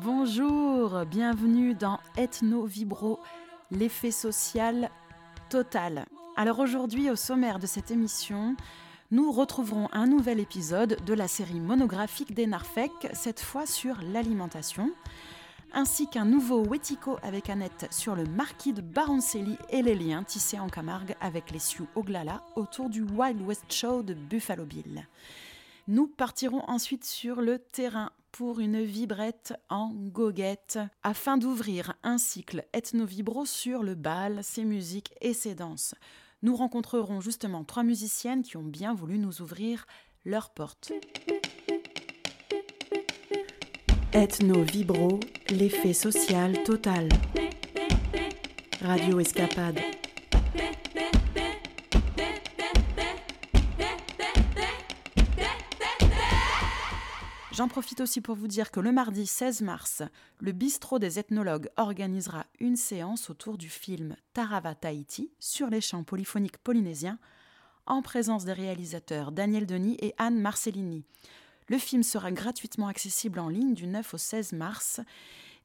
Bonjour, bienvenue dans Ethno Vibro, l'effet social total. Alors aujourd'hui, au sommaire de cette émission, nous retrouverons un nouvel épisode de la série monographique des Narfec, cette fois sur l'alimentation, ainsi qu'un nouveau Wetico avec Annette sur le marquis de Baroncelli et les liens tissés en Camargue avec les Sioux Oglala autour du Wild West Show de Buffalo Bill. Nous partirons ensuite sur le terrain pour une vibrette en goguette afin d'ouvrir un cycle ethno-vibro sur le bal, ses musiques et ses danses. Nous rencontrerons justement trois musiciennes qui ont bien voulu nous ouvrir leurs portes. Ethno-vibro, l'effet social total. Radio Escapade. J'en profite aussi pour vous dire que le mardi 16 mars, le bistrot des ethnologues organisera une séance autour du film Tarava Tahiti sur les chants polyphoniques polynésiens en présence des réalisateurs Daniel Denis et Anne Marcellini. Le film sera gratuitement accessible en ligne du 9 au 16 mars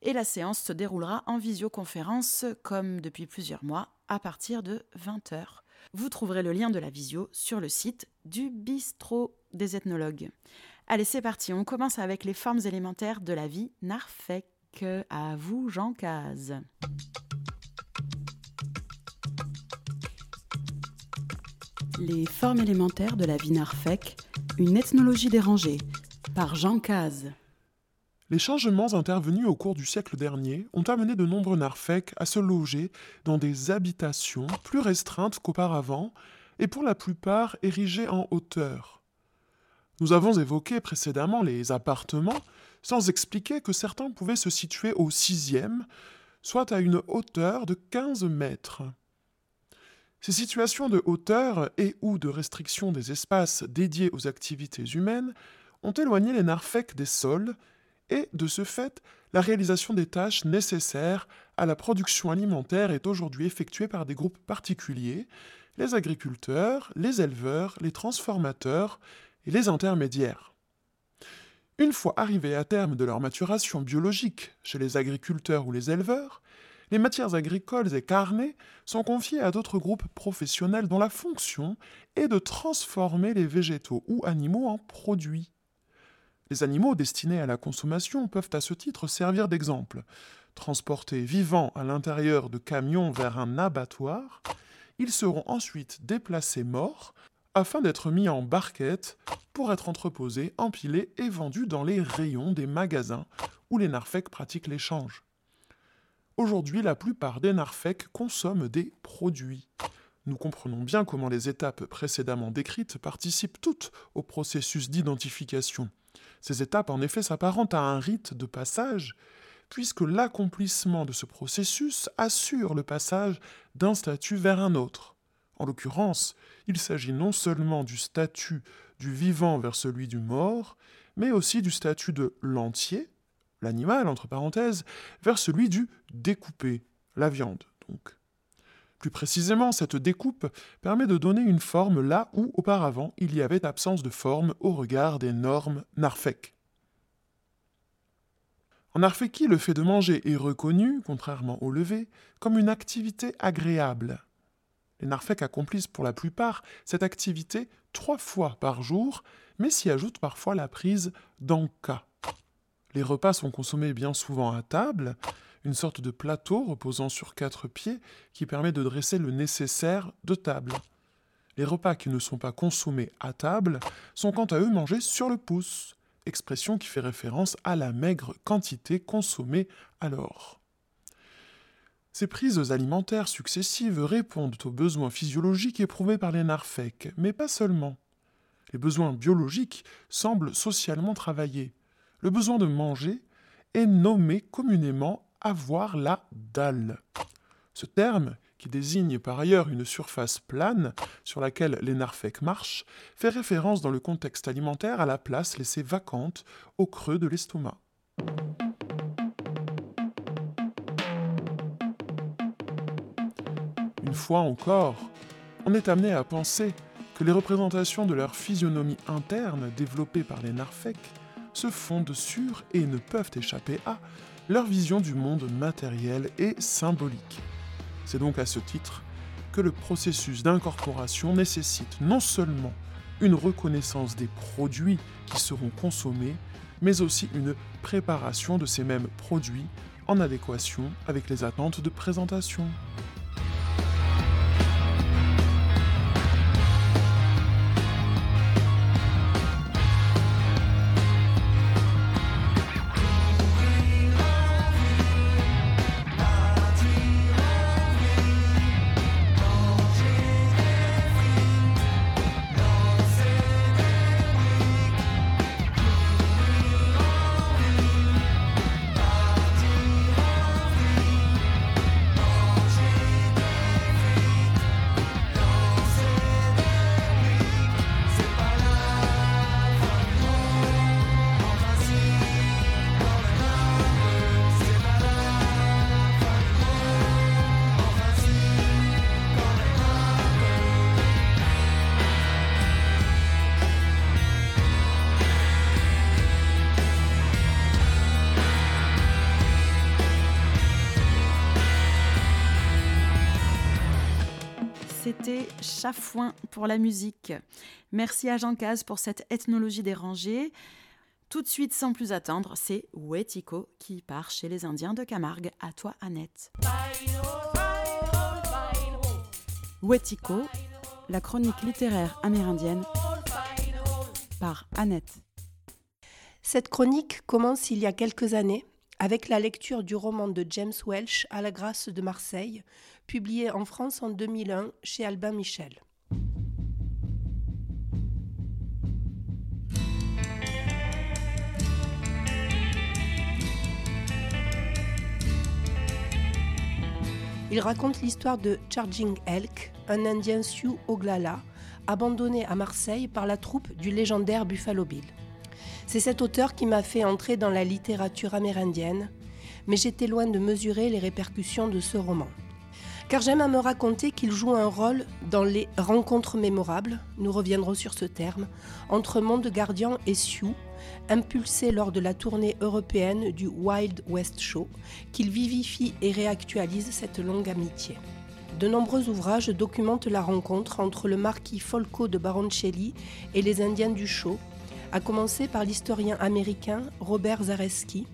et la séance se déroulera en visioconférence comme depuis plusieurs mois à partir de 20h. Vous trouverez le lien de la visio sur le site du bistrot des ethnologues. Allez, c'est parti. On commence avec les formes élémentaires de la vie narfec. À vous, Jean Caz. Les formes élémentaires de la vie narfec, une ethnologie dérangée, par Jean Caz. Les changements intervenus au cours du siècle dernier ont amené de nombreux narfec à se loger dans des habitations plus restreintes qu'auparavant et pour la plupart érigées en hauteur. Nous avons évoqué précédemment les appartements, sans expliquer que certains pouvaient se situer au sixième, soit à une hauteur de 15 mètres. Ces situations de hauteur et ou de restriction des espaces dédiés aux activités humaines ont éloigné les narfèques des sols et, de ce fait, la réalisation des tâches nécessaires à la production alimentaire est aujourd'hui effectuée par des groupes particuliers, les agriculteurs, les éleveurs, les transformateurs et les intermédiaires. Une fois arrivés à terme de leur maturation biologique chez les agriculteurs ou les éleveurs, les matières agricoles et carnées sont confiées à d'autres groupes professionnels dont la fonction est de transformer les végétaux ou animaux en produits. Les animaux destinés à la consommation peuvent à ce titre servir d'exemple. Transportés vivants à l'intérieur de camions vers un abattoir, ils seront ensuite déplacés morts afin d'être mis en barquette pour être entreposés, empilés et vendus dans les rayons des magasins où les narfèques pratiquent l'échange. Aujourd'hui, la plupart des narfèques consomment des produits. Nous comprenons bien comment les étapes précédemment décrites participent toutes au processus d'identification. Ces étapes, en effet, s'apparentent à un rite de passage, puisque l'accomplissement de ce processus assure le passage d'un statut vers un autre. En l'occurrence, il s'agit non seulement du statut du vivant vers celui du mort, mais aussi du statut de l'entier, l'animal entre parenthèses, vers celui du découpé, la viande donc. Plus précisément, cette découpe permet de donner une forme là où auparavant il y avait absence de forme au regard des normes narfèques. En Narfeki, le fait de manger est reconnu, contrairement au lever, comme une activité agréable, les narfèques accomplissent pour la plupart cette activité trois fois par jour, mais s'y ajoute parfois la prise d'anka. Les repas sont consommés bien souvent à table, une sorte de plateau reposant sur quatre pieds qui permet de dresser le nécessaire de table. Les repas qui ne sont pas consommés à table sont quant à eux mangés sur le pouce, expression qui fait référence à la maigre quantité consommée alors. Ces prises alimentaires successives répondent aux besoins physiologiques éprouvés par les narfèques, mais pas seulement. Les besoins biologiques semblent socialement travaillés. Le besoin de manger est nommé communément avoir la dalle. Ce terme, qui désigne par ailleurs une surface plane sur laquelle les narfèques marchent, fait référence dans le contexte alimentaire à la place laissée vacante au creux de l'estomac. Une fois encore, on est amené à penser que les représentations de leur physionomie interne développées par les narfèques se fondent sur et ne peuvent échapper à leur vision du monde matériel et symbolique. C'est donc à ce titre que le processus d'incorporation nécessite non seulement une reconnaissance des produits qui seront consommés, mais aussi une préparation de ces mêmes produits en adéquation avec les attentes de présentation. Chafouin pour la musique. Merci à Jean Caz pour cette ethnologie des rangées. Tout de suite, sans plus attendre, c'est Wetiko qui part chez les Indiens de Camargue. À toi, Annette. Wetiko, la chronique littéraire amérindienne par Annette. Cette chronique commence il y a quelques années avec la lecture du roman de James Welch à la grâce de Marseille, publié en France en 2001 chez Albin Michel. Il raconte l'histoire de Charging Elk, un Indien Sioux Oglala, abandonné à Marseille par la troupe du légendaire Buffalo Bill. C'est cet auteur qui m'a fait entrer dans la littérature amérindienne, mais j'étais loin de mesurer les répercussions de ce roman. Car j'aime à me raconter qu'il joue un rôle dans les rencontres mémorables, nous reviendrons sur ce terme, entre Monde Gardien et Sioux, impulsé lors de la tournée européenne du Wild West Show, qu'il vivifie et réactualise cette longue amitié. De nombreux ouvrages documentent la rencontre entre le marquis Folco de Baroncelli et les Indiens du Show, à commencer par l'historien américain Robert Zareski,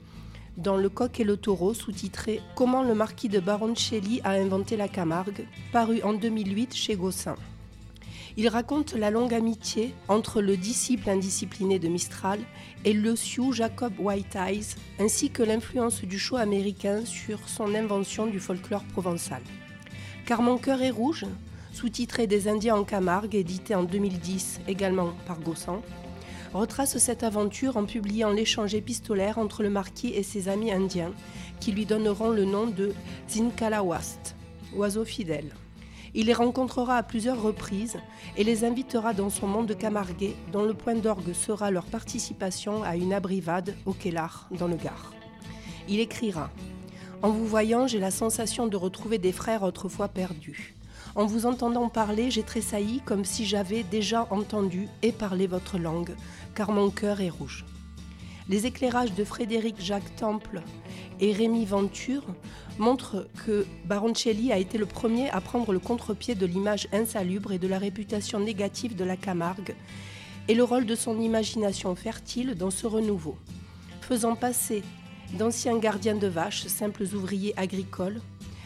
dans Le coq et le taureau, sous-titré Comment le marquis de Baroncelli a inventé la Camargue, paru en 2008 chez Gossin. Il raconte la longue amitié entre le disciple indiscipliné de Mistral et le Sioux Jacob White Eyes, ainsi que l'influence du show américain sur son invention du folklore provençal. Car mon cœur est rouge, sous-titré Des Indiens en Camargue, édité en 2010 également par Gossan, retrace cette aventure en publiant l'échange épistolaire entre le marquis et ses amis indiens, qui lui donneront le nom de Zinkalawast, oiseau fidèle. Il les rencontrera à plusieurs reprises et les invitera dans son monde camarguais, dont le point d'orgue sera leur participation à une abrivade au Kellar, dans le Gard. Il écrira En vous voyant, j'ai la sensation de retrouver des frères autrefois perdus. En vous entendant parler, j'ai tressailli comme si j'avais déjà entendu et parlé votre langue, car mon cœur est rouge. Les éclairages de Frédéric Jacques Temple et Rémi Venture montrent que Baroncelli a été le premier à prendre le contre-pied de l'image insalubre et de la réputation négative de la Camargue et le rôle de son imagination fertile dans ce renouveau, faisant passer d'anciens gardiens de vaches, simples ouvriers agricoles,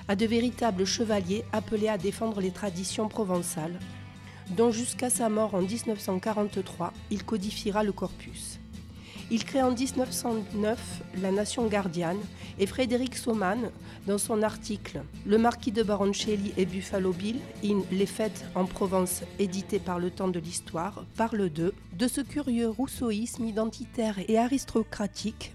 à de véritables chevaliers appelés à défendre les traditions provençales, dont jusqu'à sa mort en 1943, il codifiera le corpus. Il crée en 1909 la Nation gardienne et Frédéric Sauman, dans son article Le marquis de Baroncelli et Buffalo Bill in Les fêtes en Provence, édité par le temps de l'histoire, parle de, de ce curieux rousseauisme identitaire et aristocratique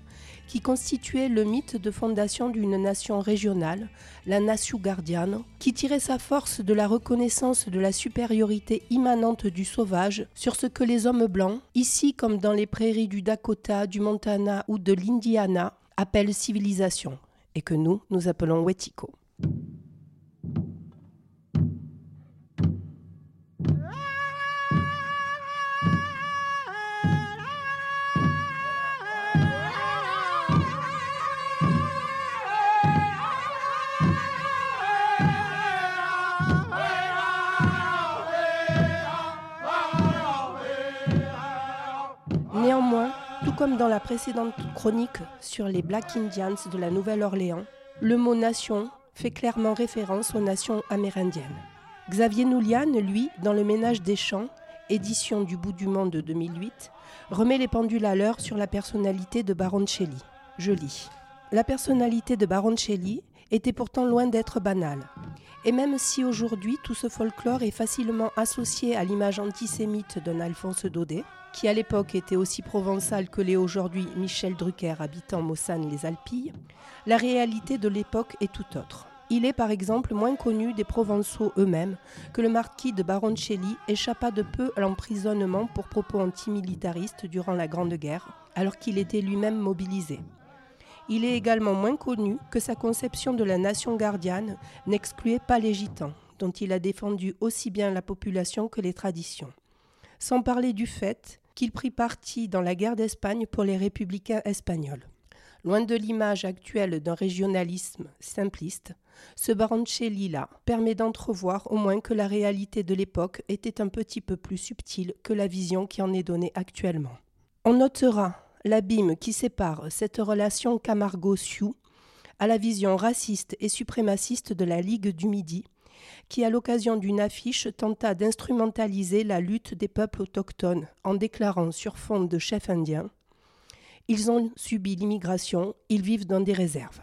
qui constituait le mythe de fondation d'une nation régionale, la Nation Gardiano, qui tirait sa force de la reconnaissance de la supériorité immanente du sauvage sur ce que les hommes blancs, ici comme dans les prairies du Dakota, du Montana ou de l'Indiana, appellent civilisation, et que nous, nous appelons Wetiko. Dans la précédente chronique sur les Black Indians de la Nouvelle-Orléans, le mot nation fait clairement référence aux nations amérindiennes. Xavier Noulian, lui, dans Le Ménage des Champs, édition du Bout du Monde de 2008, remet les pendules à l'heure sur la personnalité de Baroncelli. Je lis. La personnalité de Baroncelli était pourtant loin d'être banale. Et même si aujourd'hui tout ce folklore est facilement associé à l'image antisémite d'un Alphonse Daudet, qui à l'époque était aussi provençal que l'est aujourd'hui Michel Drucker habitant Mossane les Alpilles, la réalité de l'époque est tout autre. Il est par exemple moins connu des Provençaux eux-mêmes que le marquis de Baroncelli échappa de peu à l'emprisonnement pour propos antimilitaristes durant la Grande Guerre, alors qu'il était lui-même mobilisé. Il est également moins connu que sa conception de la nation gardienne n'excluait pas les gitans, dont il a défendu aussi bien la population que les traditions. Sans parler du fait qu'il prit parti dans la guerre d'Espagne pour les républicains espagnols. Loin de l'image actuelle d'un régionalisme simpliste, ce Baroncelli-là permet d'entrevoir au moins que la réalité de l'époque était un petit peu plus subtile que la vision qui en est donnée actuellement. On notera l'abîme qui sépare cette relation Camargo-Sioux à la vision raciste et suprémaciste de la Ligue du Midi, qui, à l'occasion d'une affiche, tenta d'instrumentaliser la lutte des peuples autochtones en déclarant sur fond de chefs indiens ils ont subi l'immigration, ils vivent dans des réserves.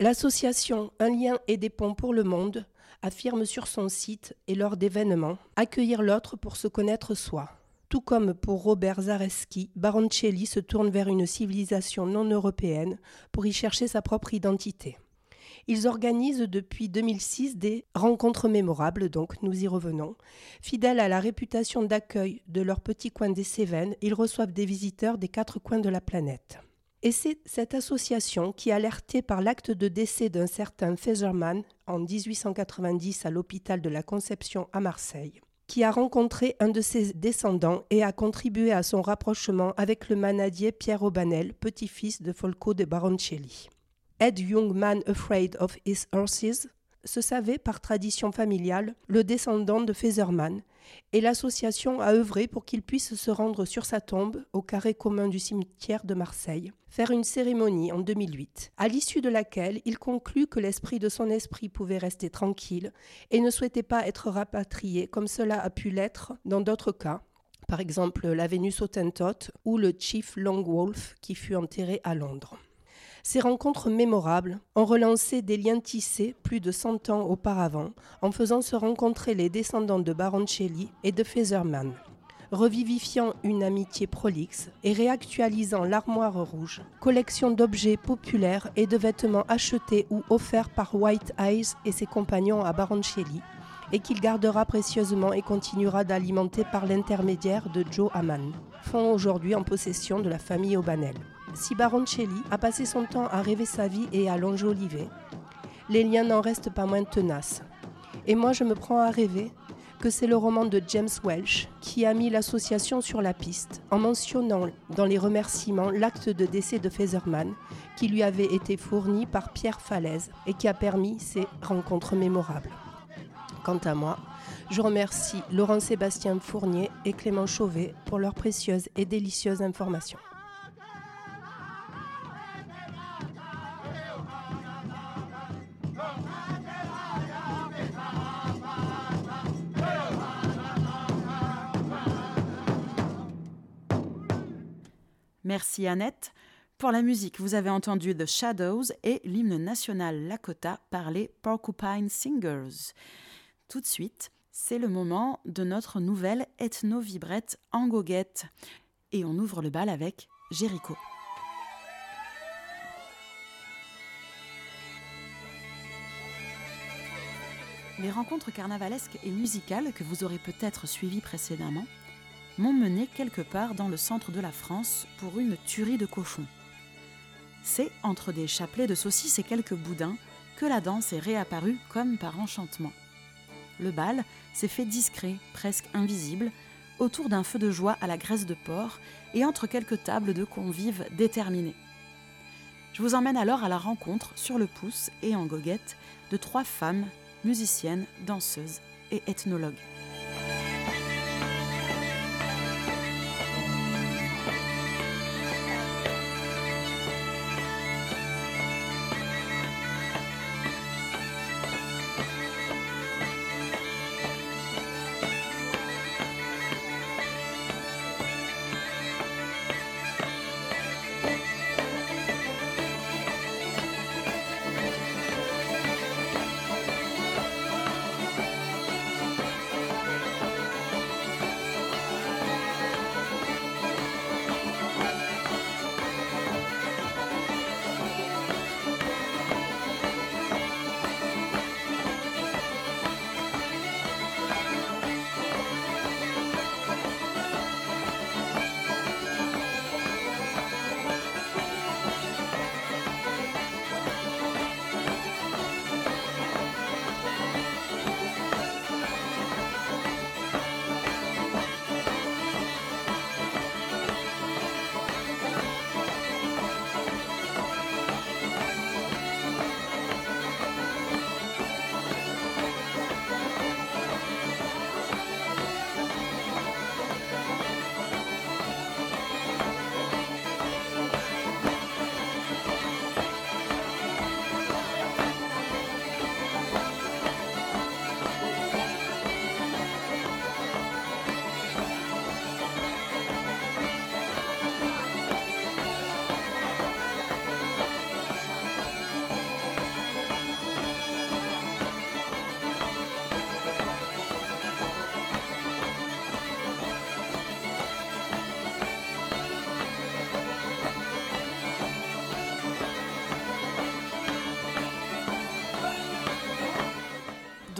L'association Un lien et des ponts pour le monde affirme sur son site et lors d'événements accueillir l'autre pour se connaître soi. Tout comme pour Robert Zareski, Baroncelli se tourne vers une civilisation non européenne pour y chercher sa propre identité. Ils organisent depuis 2006 des rencontres mémorables, donc nous y revenons. Fidèles à la réputation d'accueil de leur petit coin des Cévennes, ils reçoivent des visiteurs des quatre coins de la planète. Et c'est cette association qui, alertée par l'acte de décès d'un certain Featherman en 1890 à l'hôpital de la Conception à Marseille, qui a rencontré un de ses descendants et a contribué à son rapprochement avec le manadier Pierre Aubanel, petit-fils de Folco de Baroncelli. Ed Young Man Afraid of His Horses se savait par tradition familiale le descendant de Featherman, et l'association a œuvré pour qu'il puisse se rendre sur sa tombe au carré commun du cimetière de Marseille, faire une cérémonie en 2008, à l'issue de laquelle il conclut que l'esprit de son esprit pouvait rester tranquille et ne souhaitait pas être rapatrié comme cela a pu l'être dans d'autres cas, par exemple la Vénus Hottentot ou le Chief Long Wolf qui fut enterré à Londres. Ces rencontres mémorables ont relancé des liens tissés plus de 100 ans auparavant en faisant se rencontrer les descendants de Baroncelli et de Featherman revivifiant une amitié prolixe et réactualisant l'armoire rouge, collection d'objets populaires et de vêtements achetés ou offerts par White Eyes et ses compagnons à Baroncelli, et qu'il gardera précieusement et continuera d'alimenter par l'intermédiaire de Joe Haman, font aujourd'hui en possession de la famille O'Banel. Si Baroncelli a passé son temps à rêver sa vie et à l'enjoliver, les liens n'en restent pas moins tenaces. Et moi, je me prends à rêver que c'est le roman de James Welch qui a mis l'association sur la piste en mentionnant dans les remerciements l'acte de décès de Featherman qui lui avait été fourni par Pierre Falaise et qui a permis ces rencontres mémorables. Quant à moi, je remercie Laurent Sébastien Fournier et Clément Chauvet pour leurs précieuses et délicieuses informations. Merci Annette. Pour la musique, vous avez entendu The Shadows et l'hymne national Lakota par les Porcupine Singers. Tout de suite, c'est le moment de notre nouvelle ethno-vibrette en goguette. Et on ouvre le bal avec Jericho. Les rencontres carnavalesques et musicales que vous aurez peut-être suivies précédemment m'ont mené quelque part dans le centre de la France pour une tuerie de cochons. C'est entre des chapelets de saucisses et quelques boudins que la danse est réapparue comme par enchantement. Le bal s'est fait discret, presque invisible, autour d'un feu de joie à la graisse de porc et entre quelques tables de convives déterminés. Je vous emmène alors à la rencontre, sur le pouce et en goguette, de trois femmes, musiciennes, danseuses et ethnologues.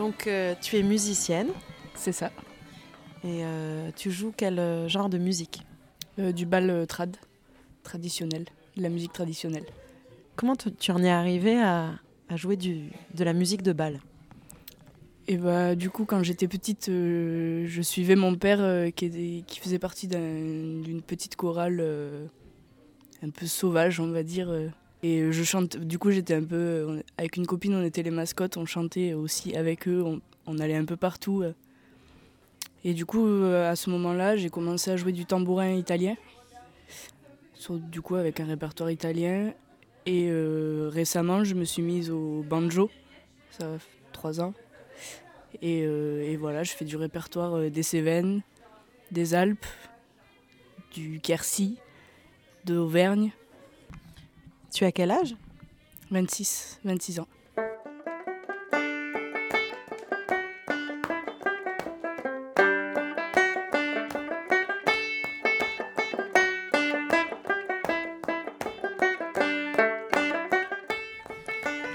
Donc euh, tu es musicienne C'est ça. et euh, tu joues quel euh, genre de musique? Du bal trad, traditionnel, de la musique traditionnelle. Comment tu en es arrivé à, à jouer du, de la musique de bal? Et bah du coup quand j'étais petite, je suivais mon père qui, était- qui faisait partie d'un- d'une petite chorale un peu sauvage on va dire. Euh. et je chante, du coup j'étais un peu, on- avec une copine on était les mascottes, on chantait aussi avec eux, on, allait un peu partout. euh. Et du coup euh, à ce moment-là j'ai commencé à jouer du tambourin italien, du coup avec un répertoire italien. Et euh, récemment je me suis mise au banjo, ça va trois ans. Et, euh, voilà, je fais du répertoire euh, des Cévennes, des Alpes, du Quercy, de Auvergne, Tu as quel âge? 26, 26 ans.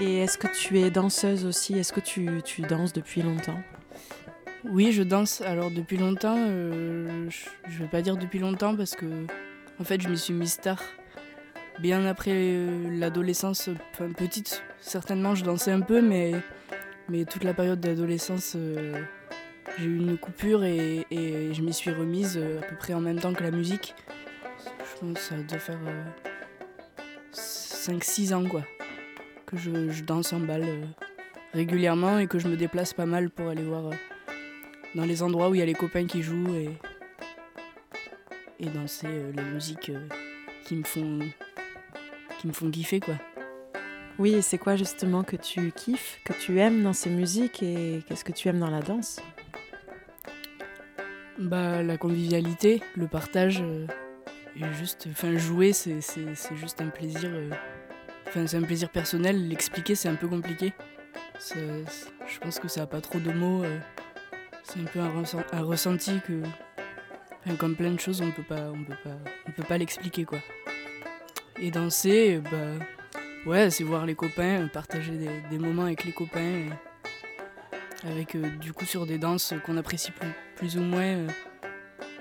Et est-ce que tu es danseuse aussi? Est-ce que tu, tu danses depuis longtemps? Oui, je danse. Alors depuis longtemps, euh, je je vais pas dire depuis longtemps parce que en fait, je m'y suis mise tard. Bien après euh, l'adolescence, petite, certainement, je dansais un peu, mais, mais toute la période d'adolescence, euh, j'ai eu une coupure et, je m'y suis remise euh, à peu près en même temps que la musique. Je pense que ça doit faire 5-6 ans, quoi, que je, je danse en bal euh, régulièrement et que je me déplace pas mal pour aller voir. dans les endroits où il y a les copains qui jouent et, et danser les musiques qui me font qui me font kiffer quoi. Oui, et c'est quoi justement que tu kiffes, que tu aimes dans ces musiques et qu'est-ce que tu aimes dans la danse? Bah la convivialité, le partage euh, et juste enfin jouer c'est, c'est, c'est juste un plaisir euh, enfin c'est un plaisir personnel, l'expliquer c'est un peu compliqué. Je pense que ça a pas trop de mots euh, c'est un peu un, ressent- un ressenti que comme plein de choses on peut pas on peut pas on peut pas l'expliquer quoi. Et danser bah ouais, c'est voir les copains, partager des, moments avec les copains avec euh, du coup sur des danses qu'on apprécie plus, plus ou moins euh,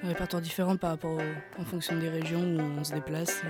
un répertoire différent par rapport en fonction des régions où on se déplace.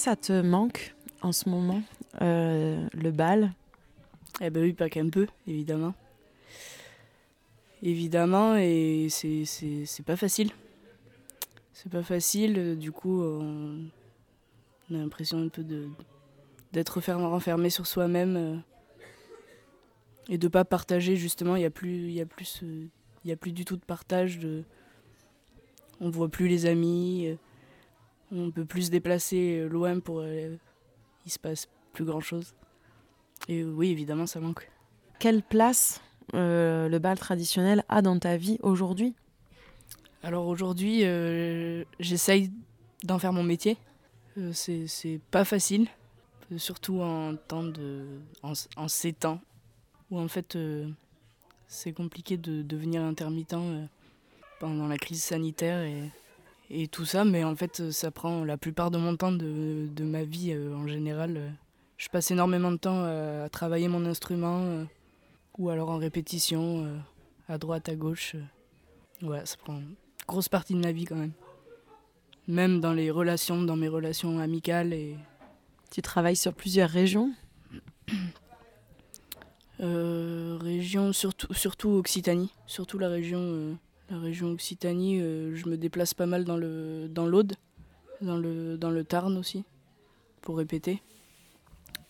Ça te manque en ce moment, euh, le bal? Eh ben oui, pas qu'un peu, évidemment. Évidemment, et c'est- pas facile. C'est pas facile, euh, du coup, on, a l'impression un peu d'être renfermé sur soi-même euh, et de pas partager, justement. Il y a plus, a plus, a plus du tout de partage. De, on voit plus les amis, on peut plus se déplacer euh, loin pour. euh, il se passe plus grand chose. Et oui, évidemment, ça manque. Quelle place euh, le bal traditionnel a dans ta vie aujourd'hui? Alors aujourd'hui, euh, j'essaye d'en faire mon métier. C'est pas facile, surtout en, temps de, en, en ces temps où en fait c'est compliqué de devenir intermittent pendant la crise sanitaire et, et tout ça, mais en fait euh, ça prend la plupart de mon temps de, de ma vie euh, en général. euh. Je passe énormément de temps à, à travailler mon instrument euh, ou alors en répétition euh, à droite, à gauche. euh. Ouais, ça prend une grosse partie de ma vie quand même. Même dans les relations, dans mes relations amicales et Tu travailles sur plusieurs régions? Euh, région surtout surtout Occitanie, surtout la région euh, la région Occitanie. euh, je me déplace pas mal dans le dans l'Aude, dans le dans le Tarn aussi pour répéter.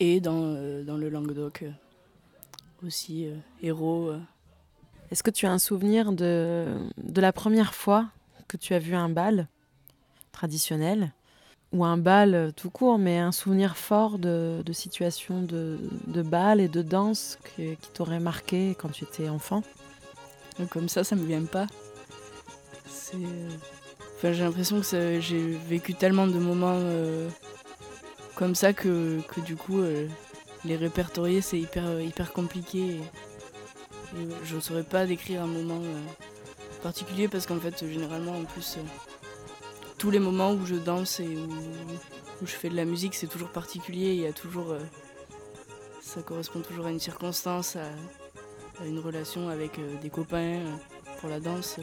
Et dans, dans le Languedoc aussi, héros. Est-ce que tu as un souvenir de, de la première fois que tu as vu un bal traditionnel ou un bal tout court, mais un souvenir fort de, de situation de, de, bal et de danse qui t'aurait marqué quand tu étais enfant? Comme ça, ça me vient pas. Enfin, j'ai l'impression que j'ai vécu tellement de moments euh, comme ça que, que du coup, euh, les répertorier, c'est hyper, hyper compliqué. Et, je ne saurais pas décrire un moment euh, particulier parce qu'en fait, généralement, en plus tous les moments où je danse et où, je fais de la musique, c'est toujours particulier. Il y a toujours, euh, ça correspond toujours à une circonstance, à, une relation avec euh, des copains euh, pour la danse.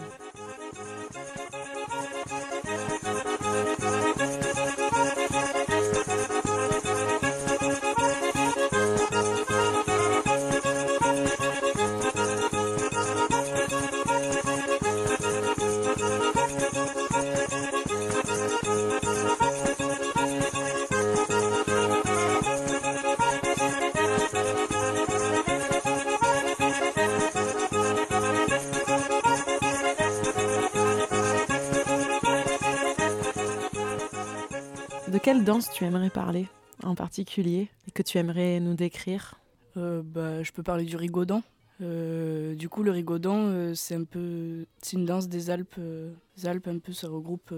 Tu aimerais parler en particulier et que tu aimerais nous décrire euh, bah, Je peux parler du rigodon. Euh, du coup, le rigodon, euh, c'est un peu, c'est une danse des Alpes. les Alpes, un peu, ça regroupe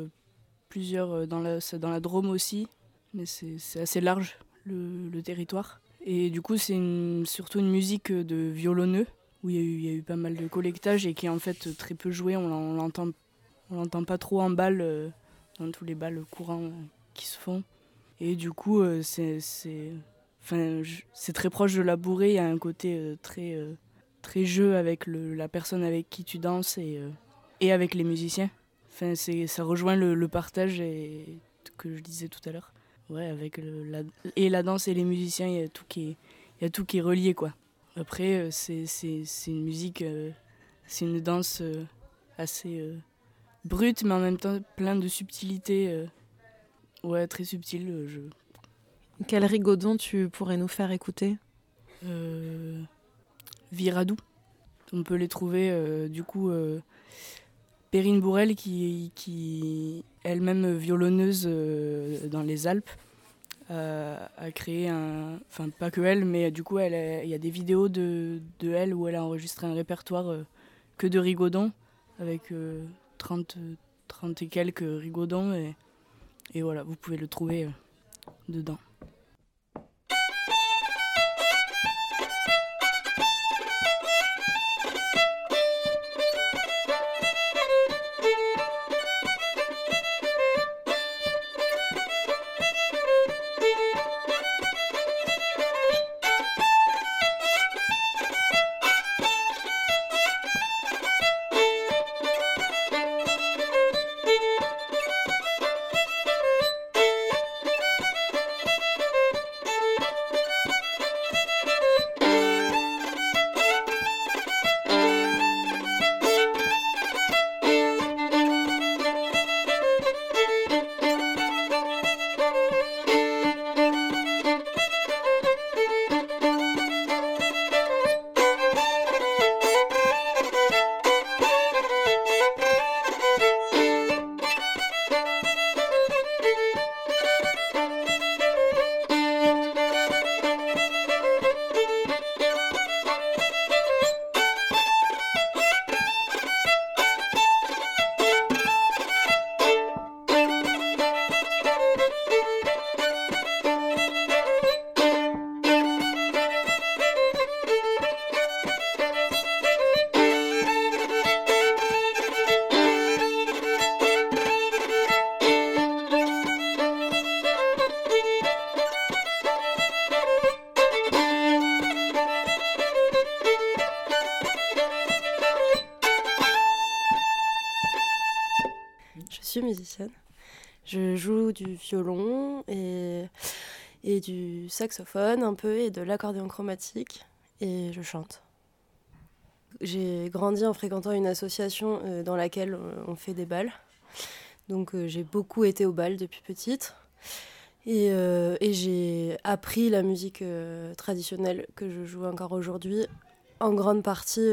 plusieurs dans la, dans la Drôme aussi, mais c'est assez large le, territoire. Et du coup, c'est surtout une musique de violonneux où il y, a eu, y, a eu, pas mal de collectage et qui est en fait très peu jouée. On l'entend, on l'entend pas trop en balle dans tous les balles courants qui se font. Et du coup, euh, c'est c'est très proche de la bourrée. Il y a un côté euh, très, euh, très jeu avec le, la personne avec qui tu danses et, et avec les musiciens. Enfin, ça rejoint le, partage et, que je disais tout à l'heure. Ouais, avec la, et la danse et les musiciens, il y a tout qui est, relié quoi. Après, c'est une musique, c'est une danse assez brute, mais en même temps plein de subtilité. Ouais, très subtil. Je... Quel rigodon tu pourrais nous faire écouter euh, Viradou. On peut les trouver euh, du coup. Euh, Perrine Bourrel, qui, qui elle-même violonneuse dans les Alpes, a créé un. Enfin, pas que elle, mais du coup, il y a des vidéos de, de, elle où elle a enregistré un répertoire que de rigodons, avec 30, 30 et quelques rigodons. Et, et voilà, vous pouvez le trouver euh, dedans. Je joue du violon et, et du saxophone un peu et de l'accordéon chromatique et je chante. J'ai grandi en fréquentant une association euh, dans laquelle on fait des balles. Donc euh, j'ai beaucoup été au bal depuis petite. Et, et j'ai appris la musique traditionnelle que je joue encore aujourd'hui, en grande partie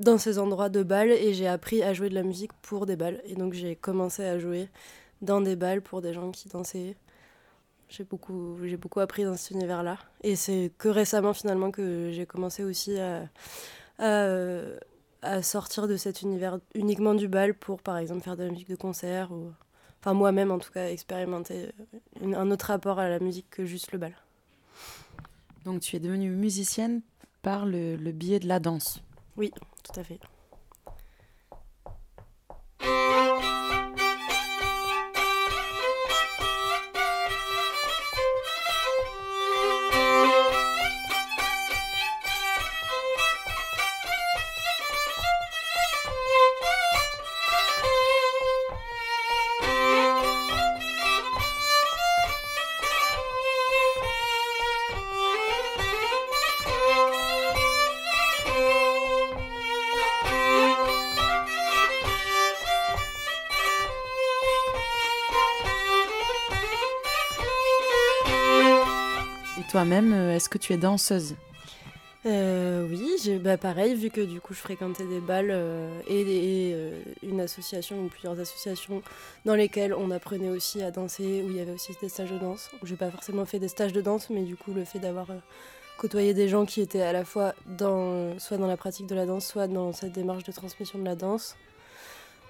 dans ces endroits de bal et j'ai appris à jouer de la musique pour des balles. Et donc j'ai commencé à jouer dans des balles pour des gens qui dansaient. J'ai beaucoup, j'ai beaucoup appris dans cet univers-là. Et c'est que récemment finalement que j'ai commencé aussi à, à, sortir de cet univers uniquement du bal pour par exemple faire de la musique de concert ou enfin moi-même en tout cas expérimenter un autre rapport à la musique que juste le bal. Donc tu es devenue musicienne par le, le biais de la danse. Oui, tout à fait. Tu es danseuse euh, oui, bah pareil, vu que du coup je fréquentais des balles euh, et, une association ou plusieurs associations dans lesquelles on apprenait aussi à danser, où il y avait aussi des stages de danse. J'ai pas forcément fait des stages de danse, mais du coup le fait d'avoir côtoyé des gens qui étaient à la fois dans, soit dans la pratique de la danse, soit dans cette démarche de transmission de la danse,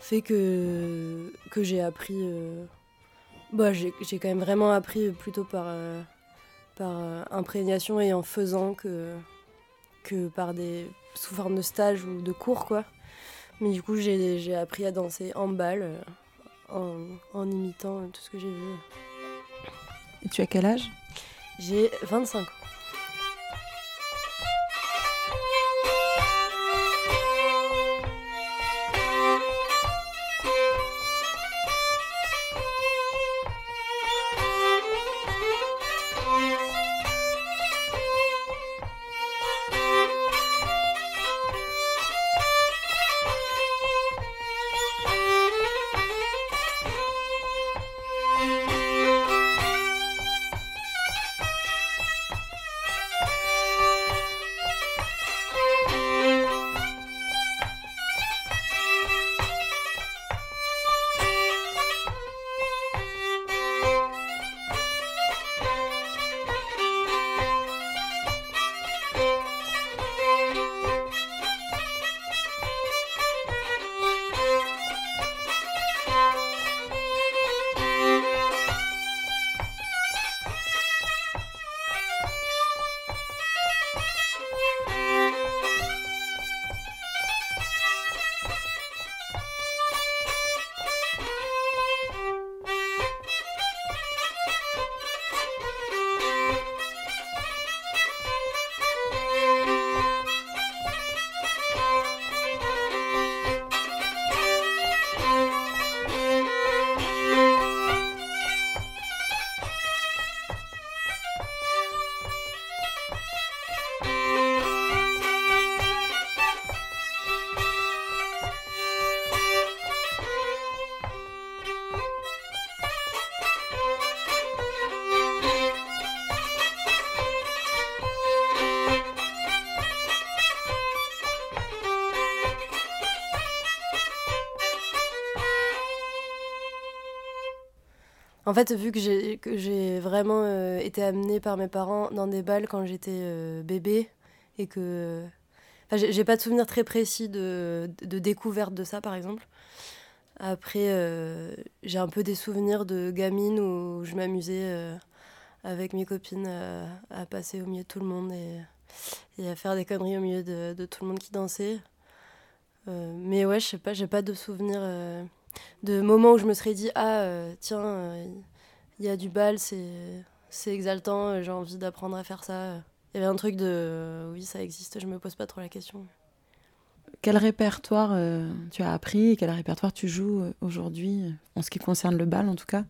fait que, que j'ai appris. bah, j'ai quand même vraiment appris plutôt par par euh, imprégnation et en faisant que, que par des sous forme de stage ou de cours quoi. Mais du coup j'ai appris à danser en balle euh, en, en imitant tout ce que j'ai vu. Et tu as quel âge? J'ai 25 ans. En fait, vu que j'ai vraiment euh, été amenée par mes parents dans des balles quand j'étais euh, bébé et que. j'ai pas de souvenir très précis de, découverte de ça, par exemple. Après, euh, j'ai un peu des souvenirs de gamine où je m'amusais avec mes copines à passer au milieu de tout le monde et, et, à faire des conneries au milieu de, de tout le monde qui dansait. mais ouais, je sais pas, j'ai pas de souvenirs de moments où je me serais dit ah euh, tiens euh, il y a du bal c'est c'est exaltant euh, j'ai envie d'apprendre à faire ça. Il y avait un truc de oui ça existe je me pose pas trop la question. Quel répertoire tu as appris quel répertoire tu joues aujourd'hui en ce qui concerne le bal en tout cas?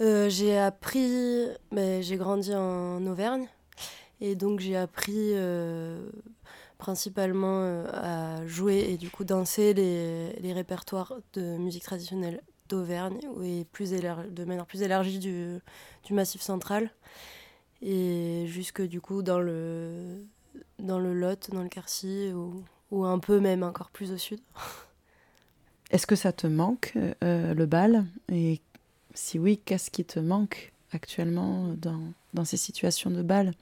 J'ai appris mais j'ai grandi en Auvergne. Et donc j'ai appris principalement euh, à jouer et du coup danser les, répertoires de musique traditionnelle d'Auvergne et plus de manière plus élargie du, du, Massif central. Et jusque du coup dans le, dans le Lot, dans le Quercy ou, ou un peu même encore plus au sud. Est-ce que ça te manque, euh, le bal? Et si oui, qu'est-ce qui te manque actuellement dans, dans ces situations de bal?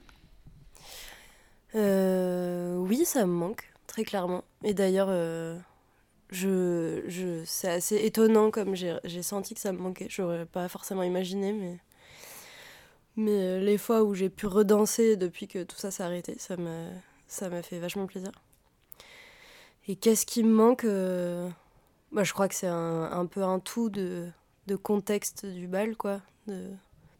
Euh, Oui, ça me manque, très clairement. Et d'ailleurs, euh, je, je, c'est assez étonnant comme j'ai senti que ça me manquait. J'aurais pas forcément imaginé, mais, mais les fois où j'ai pu redanser depuis que tout ça s'est arrêté, ça m'a, ça m'a fait vachement plaisir. Et qu'est-ce qui me manque euh, bah, Je crois que c'est un, un, peu un tout de, de contexte du bal, quoi. De,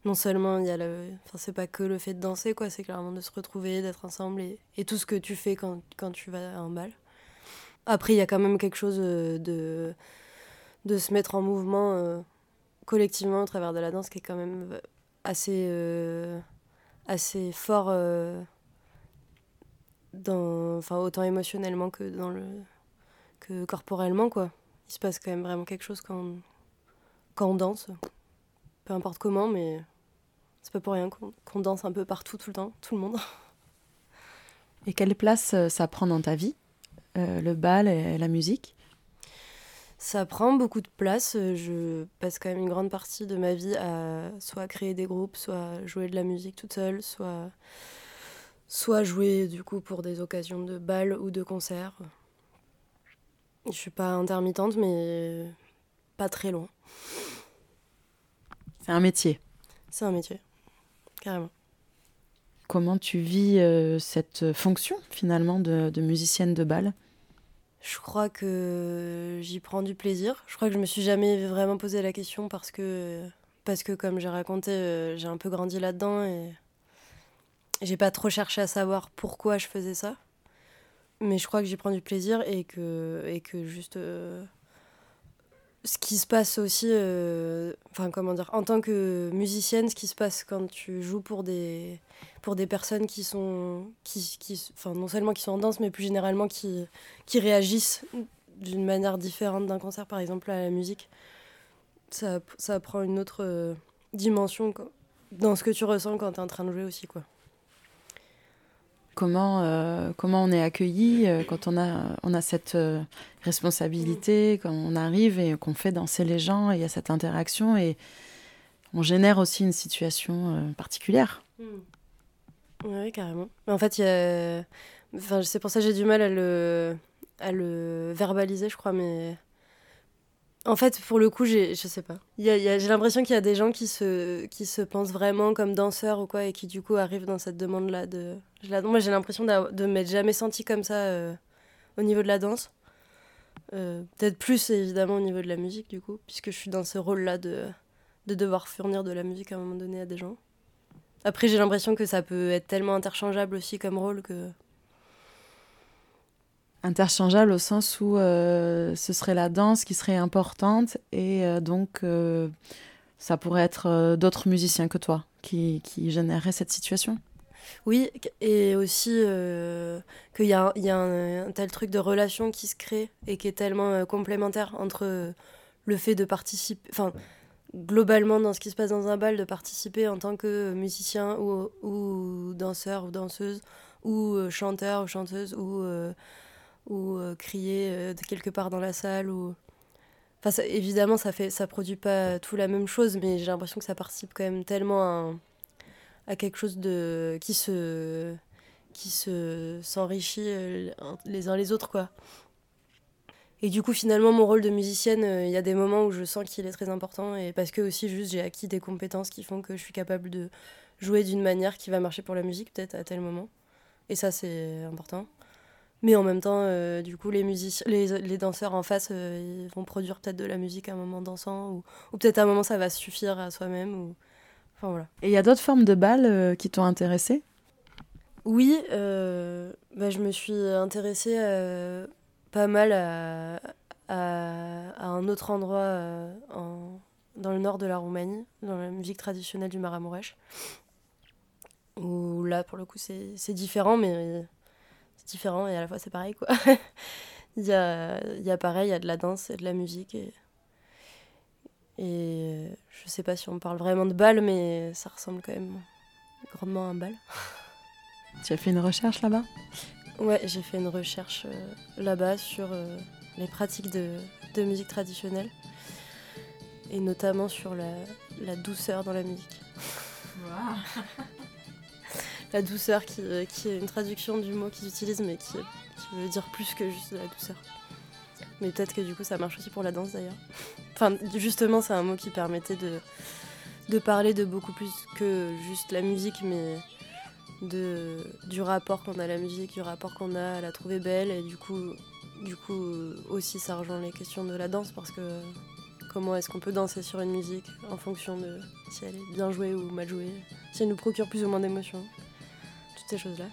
non seulement il y a le. Enfin, c'est pas que le fait de danser, quoi, c'est clairement de se retrouver, d'être ensemble et, tout ce que tu fais quand, quand tu vas à un bal. Après, il y a quand même quelque chose euh, de, de se mettre en mouvement euh, collectivement au travers de la danse qui est quand même assez, assez fort dans, enfin, autant émotionnellement que, dans le, que corporellement. Quoi. Il se passe quand même vraiment quelque chose quand quand on danse. Peu importe comment, mais c'est pas pour rien qu'on danse un peu partout, tout le temps, tout le monde. Et quelle place euh, ça prend dans ta vie, euh, le bal et la musique? Ça prend beaucoup de place. Je passe quand même une grande partie de ma vie à soit créer des groupes, soit jouer de la musique toute seule, soit soit jouer du coup pour des occasions de bal ou de concert. Je suis pas intermittente, mais pas très loin. C'est un métier. C'est un métier, carrément. Comment tu vis euh, cette fonction finalement de, de, musicienne de bal? Je crois que j'y prends du plaisir. Je crois que je me suis jamais vraiment posé la question parce que, parce que comme j'ai raconté, euh, j'ai un peu grandi là-dedans et j'ai pas trop cherché à savoir pourquoi je faisais ça. Mais je crois que j'y prends du plaisir et que, et que juste. Euh, ce qui se passe aussi. Euh, enfin, comment dire En tant que musicienne, ce qui se passe quand tu joues pour des, pour des personnes qui sont. Qui, qui, enfin, non seulement qui sont en danse, mais plus généralement qui, qui réagissent d'une manière différente d'un concert, par exemple, à la musique. Ça, ça prend une autre euh, dimension dans ce que tu ressens quand tu es en train de jouer aussi, quoi comment, euh, comment on est accueilli euh, quand on a, on a cette euh, responsabilité, quand on arrive et qu'on fait danser les gens et il y a cette interaction et on génère aussi une situation particulière. Hmm. Oui, carrément. En fait, enfin, c'est pour ça que j'ai du mal à le, à le verbaliser, je crois, mais en fait, pour le coup, j'ai, je sais pas. j'ai l'impression qu'il y a des gens qui se, qui se pensent vraiment comme danseurs ou quoi et qui du coup arrivent dans cette demande-là de. Moi, j'ai l'impression de m'être jamais senti comme ça euh, au niveau de la danse. Euh, peut-être plus évidemment au niveau de la musique du coup, puisque je suis dans ce rôle-là de, de devoir fournir de la musique à un moment donné à des gens. Après, j'ai l'impression que ça peut être tellement interchangeable aussi comme rôle que interchangeable au sens où euh, ce serait la danse qui serait importante et donc ça pourrait être d'autres musiciens que toi qui, qui cette situation. Oui, et aussi qu'il y a, un, tel truc de relation qui se crée et qui est tellement complémentaire entre le fait de participer, enfin globalement dans ce qui se passe dans un bal, de participer en tant que musicien ou, danseur ou danseuse ou chanteur ou chanteuse ou euh, crier euh, de quelque part dans la salle ou enfin évidemment ça fait ça produit pas tout la même chose mais j'ai l'impression que ça participe quand même tellement à, à quelque chose de qui se qui se s'enrichit euh, les uns les autres quoi et du coup finalement mon rôle de musicienne il y a des moments où je sens qu'il est très important et parce que aussi juste j'ai acquis des compétences qui font que je suis capable de jouer d'une manière qui va marcher pour la musique peut-être à tel moment et ça c'est important mais en même temps, euh, du coup, les, musiciens, les, les danseurs en face, euh, ils vont produire peut-être de la musique à un moment dansant, ou, ou peut-être à un moment ça va suffire à soi-même. Ou... Enfin, voilà. Et il y a d'autres formes de balles euh, qui t'ont intéressé? Oui, bah, je me suis intéressée pas mal à, à, à, un autre endroit en, dans le nord de la Roumanie, dans la musique traditionnelle du Maramuresh. Où là, pour le coup, c'est différent, mais différent et à la fois c'est pareil quoi. il, y a, il y a pareil, il y a de la danse et de la musique. Et, Et je sais pas si on parle vraiment de bal, mais ça ressemble quand même grandement à un bal. Tu as fait une recherche là-bas? Ouais, j'ai fait une recherche euh, là-bas sur euh, les pratiques de, de musique traditionnelle et notamment sur la, la douceur dans la musique. la douceur qui, euh, qui est une traduction du mot qu'ils utilisent mais qui, qui veut dire plus que juste la douceur. Mais peut-être que du coup ça marche aussi pour la danse d'ailleurs. Enfin justement c'est un mot qui permettait de, de parler de beaucoup plus que juste la musique mais de, du rapport qu'on a à la musique, du rapport qu'on a à la trouver belle et du coup, du coup aussi ça rejoint les questions de la danse parce que comment est-ce qu'on peut danser sur une musique en fonction de si elle est bien jouée ou mal jouée, si elle nous procure plus ou moins d'émotions, toutes ces choses-là.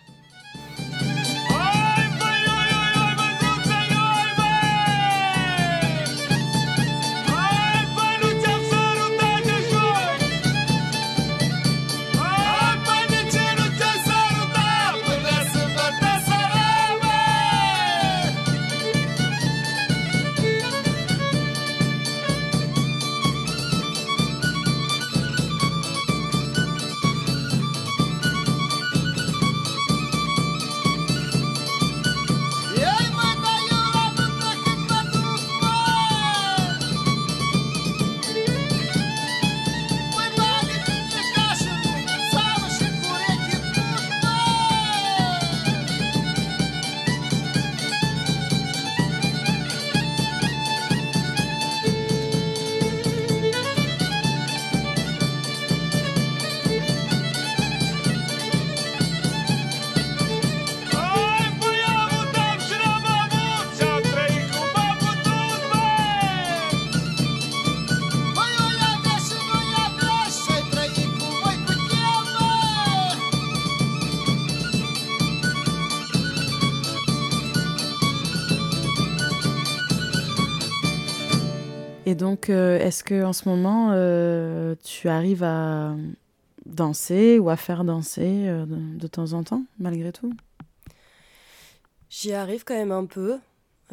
Est-ce que en ce moment, euh, tu arrives à danser ou à faire danser euh, de, temps en temps, malgré tout? J'y arrive quand même un peu,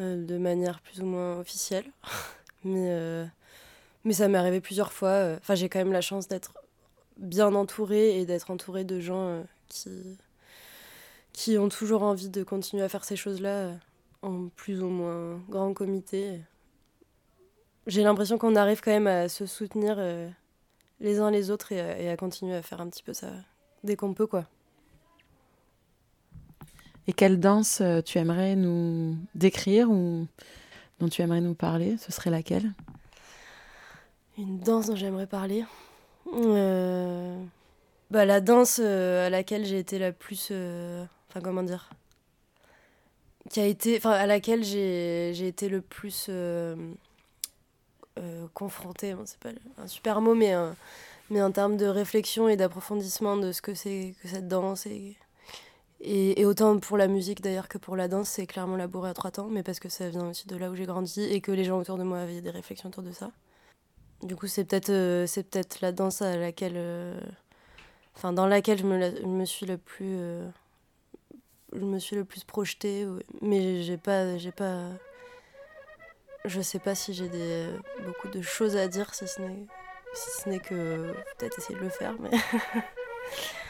euh, de manière plus ou moins officielle. mais, ça m'est arrivé plusieurs fois. j'ai quand même la chance d'être bien entourée et d'être entourée de gens qui, qui ont toujours envie de continuer à faire ces choses-là en plus ou moins grand comité. J'ai l'impression qu'on arrive quand même à se soutenir euh, les uns les autres et à, et à continuer à faire un petit peu ça dès qu'on peut, quoi. Et quelle danse euh, tu aimerais nous décrire ou dont tu aimerais nous parler? Ce serait laquelle? Une danse dont j'aimerais parler? Euh, Bah, la danse euh, à laquelle j'ai été la plus. euh, Enfin, comment dire? Qui a été. Enfin, à laquelle j'ai j'ai été le plus euh, confrontée. Bon, c'est pas un super mot, mais, mais en termes de réflexion et d'approfondissement de ce que c'est que cette danse. Et, et, autant pour la musique d'ailleurs que pour la danse, c'est clairement labouré à trois temps, mais parce que ça vient aussi de là où j'ai grandi et que les gens autour de moi avaient des réflexions autour de ça. Du coup, c'est peut-être euh, peut-être la danse à laquelle, euh, dans laquelle je me, je me suis le plus, je me suis le plus projetée. Mais j'ai pas, j'ai pas, je sais pas si j'ai beaucoup de choses à dire, si ce n'est, si que peut-être essayer de le faire, mais.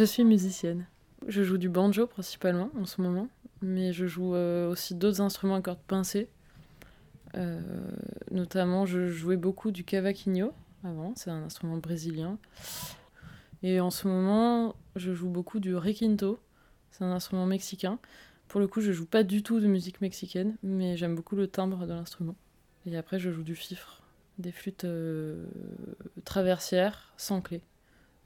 Je suis musicienne. Je joue du banjo principalement en ce moment, mais je joue euh, aussi d'autres instruments à cordes pincées. Euh, notamment, je jouais beaucoup du cavaquinho avant, c'est un instrument brésilien. Et en ce moment, je joue beaucoup du requinto, c'est un instrument mexicain. Pour le coup, je joue pas du tout de musique mexicaine, mais j'aime beaucoup le timbre de l'instrument. Et après, je joue du fifre, des flûtes euh, traversières sans clé.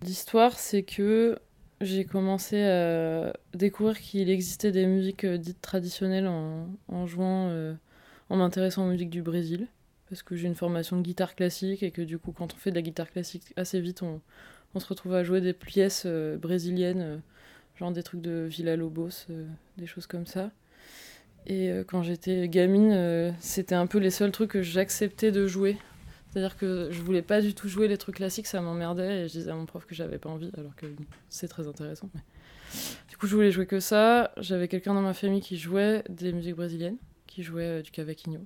L'histoire, c'est que j'ai commencé à découvrir qu'il existait des musiques euh, dites traditionnelles en, jouant, euh, en m'intéressant aux musiques du Brésil. Parce que j'ai une formation de guitare classique et que du coup, quand on fait de la guitare classique, assez vite, on, se retrouve à jouer des pièces brésiliennes, genre des trucs de Villa Lobos, des choses comme ça. Et euh, quand j'étais gamine, euh, c'était un peu les seuls trucs que j'acceptais de jouer. C'est-à-dire que je voulais pas du tout jouer les trucs classiques, ça m'emmerdait et je disais à mon prof que j'avais pas envie, alors que c'est très intéressant. Du coup, je voulais jouer que ça. J'avais quelqu'un dans ma famille qui jouait des musiques brésiliennes, qui jouait euh, du cavaquinho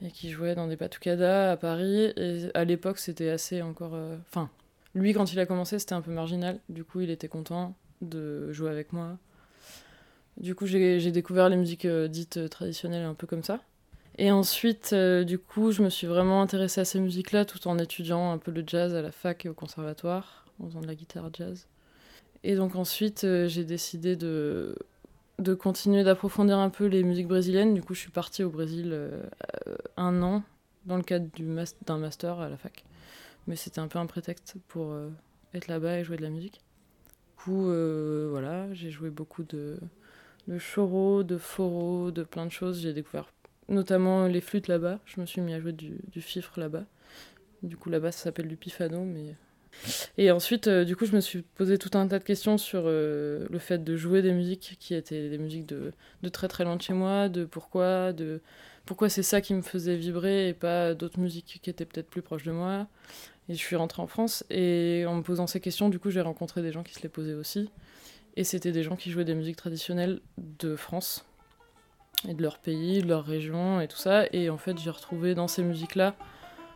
et qui jouait dans des patucadas à Paris. Et à l'époque, c'était assez encore. Enfin, lui, quand il a commencé, c'était un peu marginal. Du coup, il était content de jouer avec moi. Du coup, j'ai découvert les musiques euh, dites euh, traditionnelles un peu comme ça. Et ensuite, euh, du coup, je me suis vraiment intéressée à ces musiques-là tout en étudiant un peu le jazz à la fac et au conservatoire, en faisant de la guitare jazz. Et donc ensuite, j'ai décidé de, de continuer d'approfondir un peu les musiques brésiliennes. Du coup, je suis partie au Brésil un an dans le cadre d'un master à la fac. Mais c'était un peu un prétexte pour être là-bas et jouer de la musique. Du coup, voilà, j'ai joué beaucoup de, de choro, de foro, de plein de choses. J'ai découvert notamment les flûtes là-bas. Je me suis mis à jouer du, du fifre là-bas. Du coup, là-bas, ça s'appelle du pifano, mais... Et ensuite, euh, du coup, je me suis posé tout un tas de questions sur euh, le fait de jouer des musiques qui étaient des musiques de, de, très très loin de chez moi, de pourquoi, de pourquoi c'est ça qui me faisait vibrer et pas d'autres musiques qui étaient peut-être plus proches de moi. Et je suis rentrée en France et en me posant ces questions, du coup, j'ai rencontré des gens qui se les posaient aussi. Et c'était des gens qui jouaient des musiques traditionnelles de France et de leur pays, de leur région et tout ça. Et en fait, j'ai retrouvé dans ces musiques-là,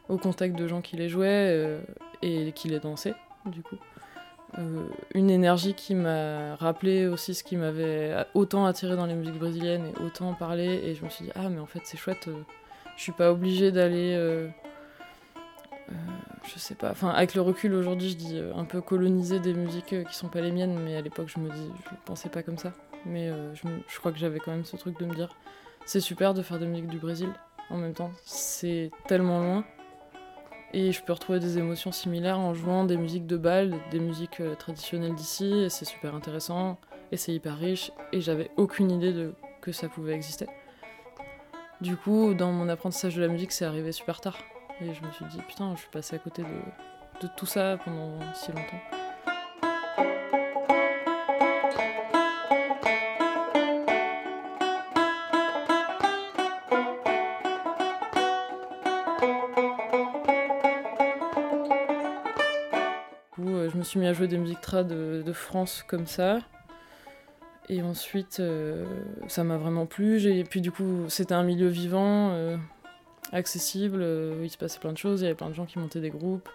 au contact de gens qui les jouaient euh, et qui les dansaient, du coup, euh, une énergie qui m'a rappelé aussi ce qui m'avait autant attiré dans les musiques brésiliennes et autant parlé. Et je me suis dit, ah, mais en fait, c'est chouette, euh, je suis pas obligée d'aller euh, je sais pas, enfin avec le recul aujourd'hui je dis euh, un peu coloniser des musiques euh, qui sont pas les miennes, mais à l'époque je me dis, je pensais pas comme ça. Mais je, crois que j'avais quand même ce truc de me dire, c'est super de faire des musiques du Brésil, en même temps c'est tellement loin. Et je peux retrouver des émotions similaires en jouant des musiques de bal, des musiques traditionnelles d'ici, et c'est super intéressant, et c'est hyper riche, et j'avais aucune idée de que ça pouvait exister. Du coup, dans mon apprentissage de la musique, c'est arrivé super tard. Et je me suis dit, putain, je suis passée à côté de, tout ça pendant si longtemps. Euh, je me suis mis à jouer des musiques trad de, de France comme ça. Et ensuite, euh, ça m'a vraiment plu. Et puis du coup, c'était un milieu vivant. Euh, accessible, euh, il se passait plein de choses, il y avait plein de gens qui montaient des groupes.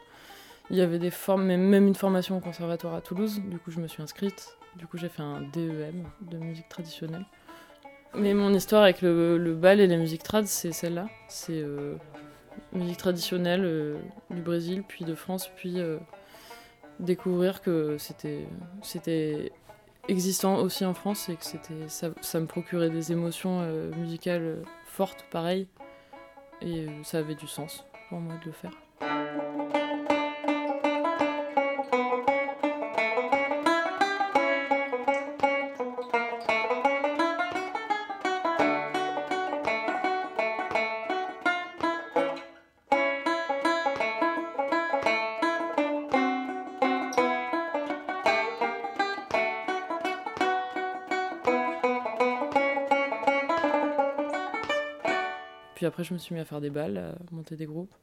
Il y avait même une formation au conservatoire à Toulouse, du coup je me suis inscrite. Du coup j'ai fait un DEM de musique traditionnelle. Mais mon histoire avec le, bal et la musique trad, c'est celle-là. C'est euh, musique traditionnelle euh, du Brésil, puis de France, puis découvrir que c'était existant aussi en France et que ça, ça, me procurait des émotions musicales fortes, pareil. Et ça avait du sens pour moi de le faire. Après, je me suis mis à faire des balles, à monter des groupes.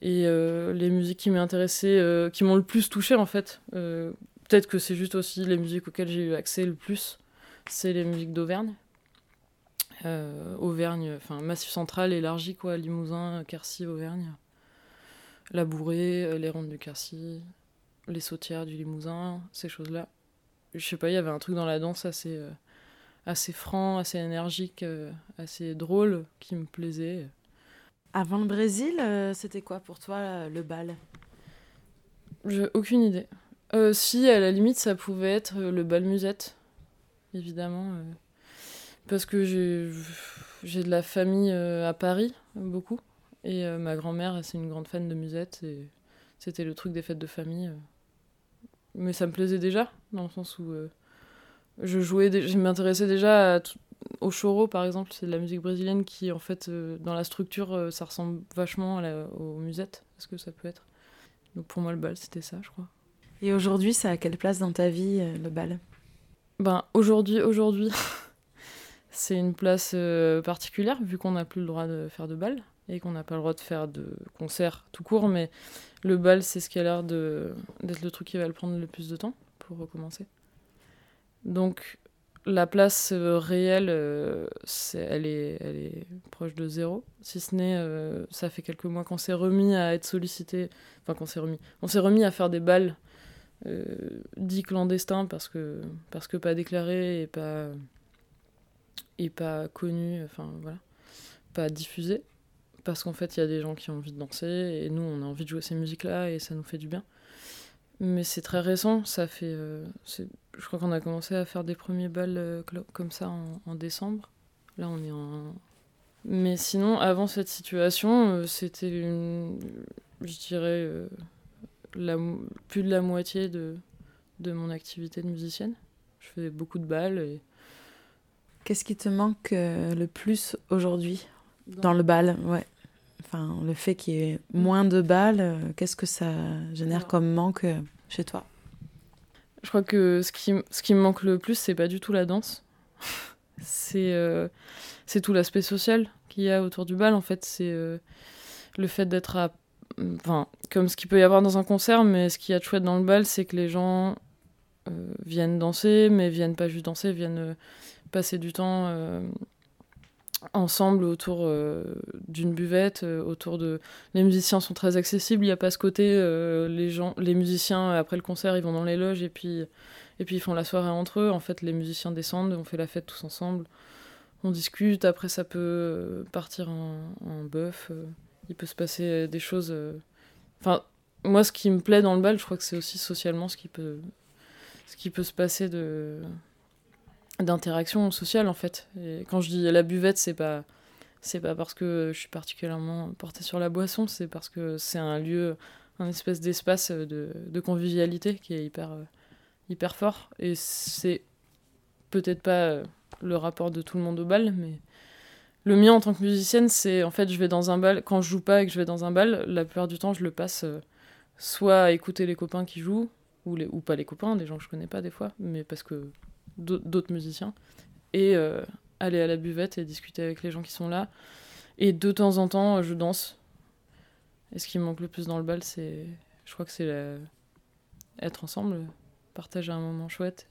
Et euh, les musiques qui euh, qui m'ont le plus touché en fait, euh, peut-être que c'est juste aussi les musiques auxquelles j'ai eu accès le plus, c'est les musiques d'Auvergne. Auvergne, enfin Massif Central élargi quoi, Limousin, Quercy, Auvergne. La Bourrée, les rondes du Quercy, les sautières du Limousin, ces choses-là. je sais pas, il y avait un truc dans la danse assez, assez franc, assez énergique, assez drôle qui me plaisait. Avant le Brésil, c'était quoi pour toi le bal? J'ai aucune idée. si, à la limite, ça pouvait être le bal musette, évidemment. parce que j'ai de la famille à Paris, beaucoup. Et ma grand-mère, c'est une grande fan de musette. Et c'était le truc des fêtes de famille. Euh. Mais ça me plaisait déjà, dans le sens où euh, je jouais, je m'intéressais déjà au choro, par exemple. C'est de la musique brésilienne qui, en fait, euh, dans la structure, ça ressemble vachement à aux musettes. Est-ce que ça peut être? Donc pour moi, le bal, c'était ça, je crois. Et aujourd'hui, ça a quelle place dans ta vie, le bal? Ben, aujourd'hui, aujourd'hui, c'est une place particulière, vu qu'on n'a plus le droit de faire de bal et qu'on n'a pas le droit de faire de concert tout court, mais le bal, c'est ce qui a l'air d'être le truc qui va le prendre le plus de temps pour recommencer. Donc la place euh, réelle, euh, elle, est, elle est proche de zéro, si ce n'est, euh, ça fait quelques mois qu'on s'est remis à être sollicité, enfin qu'on s'est remis, on s'est remis à faire des balles dits clandestins parce que, parce que pas déclarés et pas, et pas connus, enfin voilà, pas diffusés parce qu'en fait, il y a des gens qui ont envie de danser et nous, on a envie de jouer ces musiques-là et ça nous fait du bien. Mais c'est très récent, ça fait. Euh, je crois qu'on a commencé à faire des premiers balles euh, comme ça en, décembre. Là, on est en. Mais sinon, avant cette situation, euh, c'était une. Je dirais. La, plus de la moitié de, de mon activité de musicienne. Je faisais beaucoup de balles et. Qu'est-ce qui te manque le plus aujourd'hui dans le bal ouais? Enfin, le fait qu'il y ait moins de balles, euh, qu'est-ce que ça génère comme manque euh, chez toi? Je crois que ce qui, ce me manque le plus, c'est pas du tout la danse. c'est euh, c'est tout l'aspect social qu'il y a autour du bal. En fait, c'est le fait d'être à. Enfin, comme ce qu'il peut y avoir dans un concert, mais ce qu'il y a de chouette dans le bal, c'est que les gens viennent danser, mais viennent pas juste danser, viennent passer du temps ensemble autour euh, d'une buvette, euh, autour de... Les musiciens sont très accessibles, il n'y a pas ce côté, euh, les, gens, les musiciens, après le concert, ils vont dans les loges et puis, et puis ils font la soirée entre eux. En fait, les musiciens descendent, on fait la fête tous ensemble, on discute, après ça peut partir en, bœuf, il peut se passer des choses... Enfin, moi, ce qui me plaît dans le bal, je crois que c'est aussi socialement ce qui peut, ce qui peut se passer de d'interaction sociale en fait. Et quand je dis la buvette, c'est pas c'est pas parce que je suis particulièrement portée sur la boisson, c'est parce que c'est un lieu, un espèce d'espace de, de, convivialité qui est hyper euh, hyper fort. Et c'est peut-être pas euh, le rapport de tout le monde au bal, mais le mien en tant que musicienne, c'est en fait je vais dans un bal quand je joue pas et que je vais dans un bal, la plupart du temps je le passe euh, soit à écouter les copains qui jouent ou les ou pas les copains, des gens que je connais pas des fois, mais parce que d'autres musiciens, et euh, aller à la buvette et discuter avec les gens qui sont là. Et de temps en temps, je danse. Et ce qui me manque le plus dans le bal, c'est. Je crois que c'est être ensemble, partager un moment chouette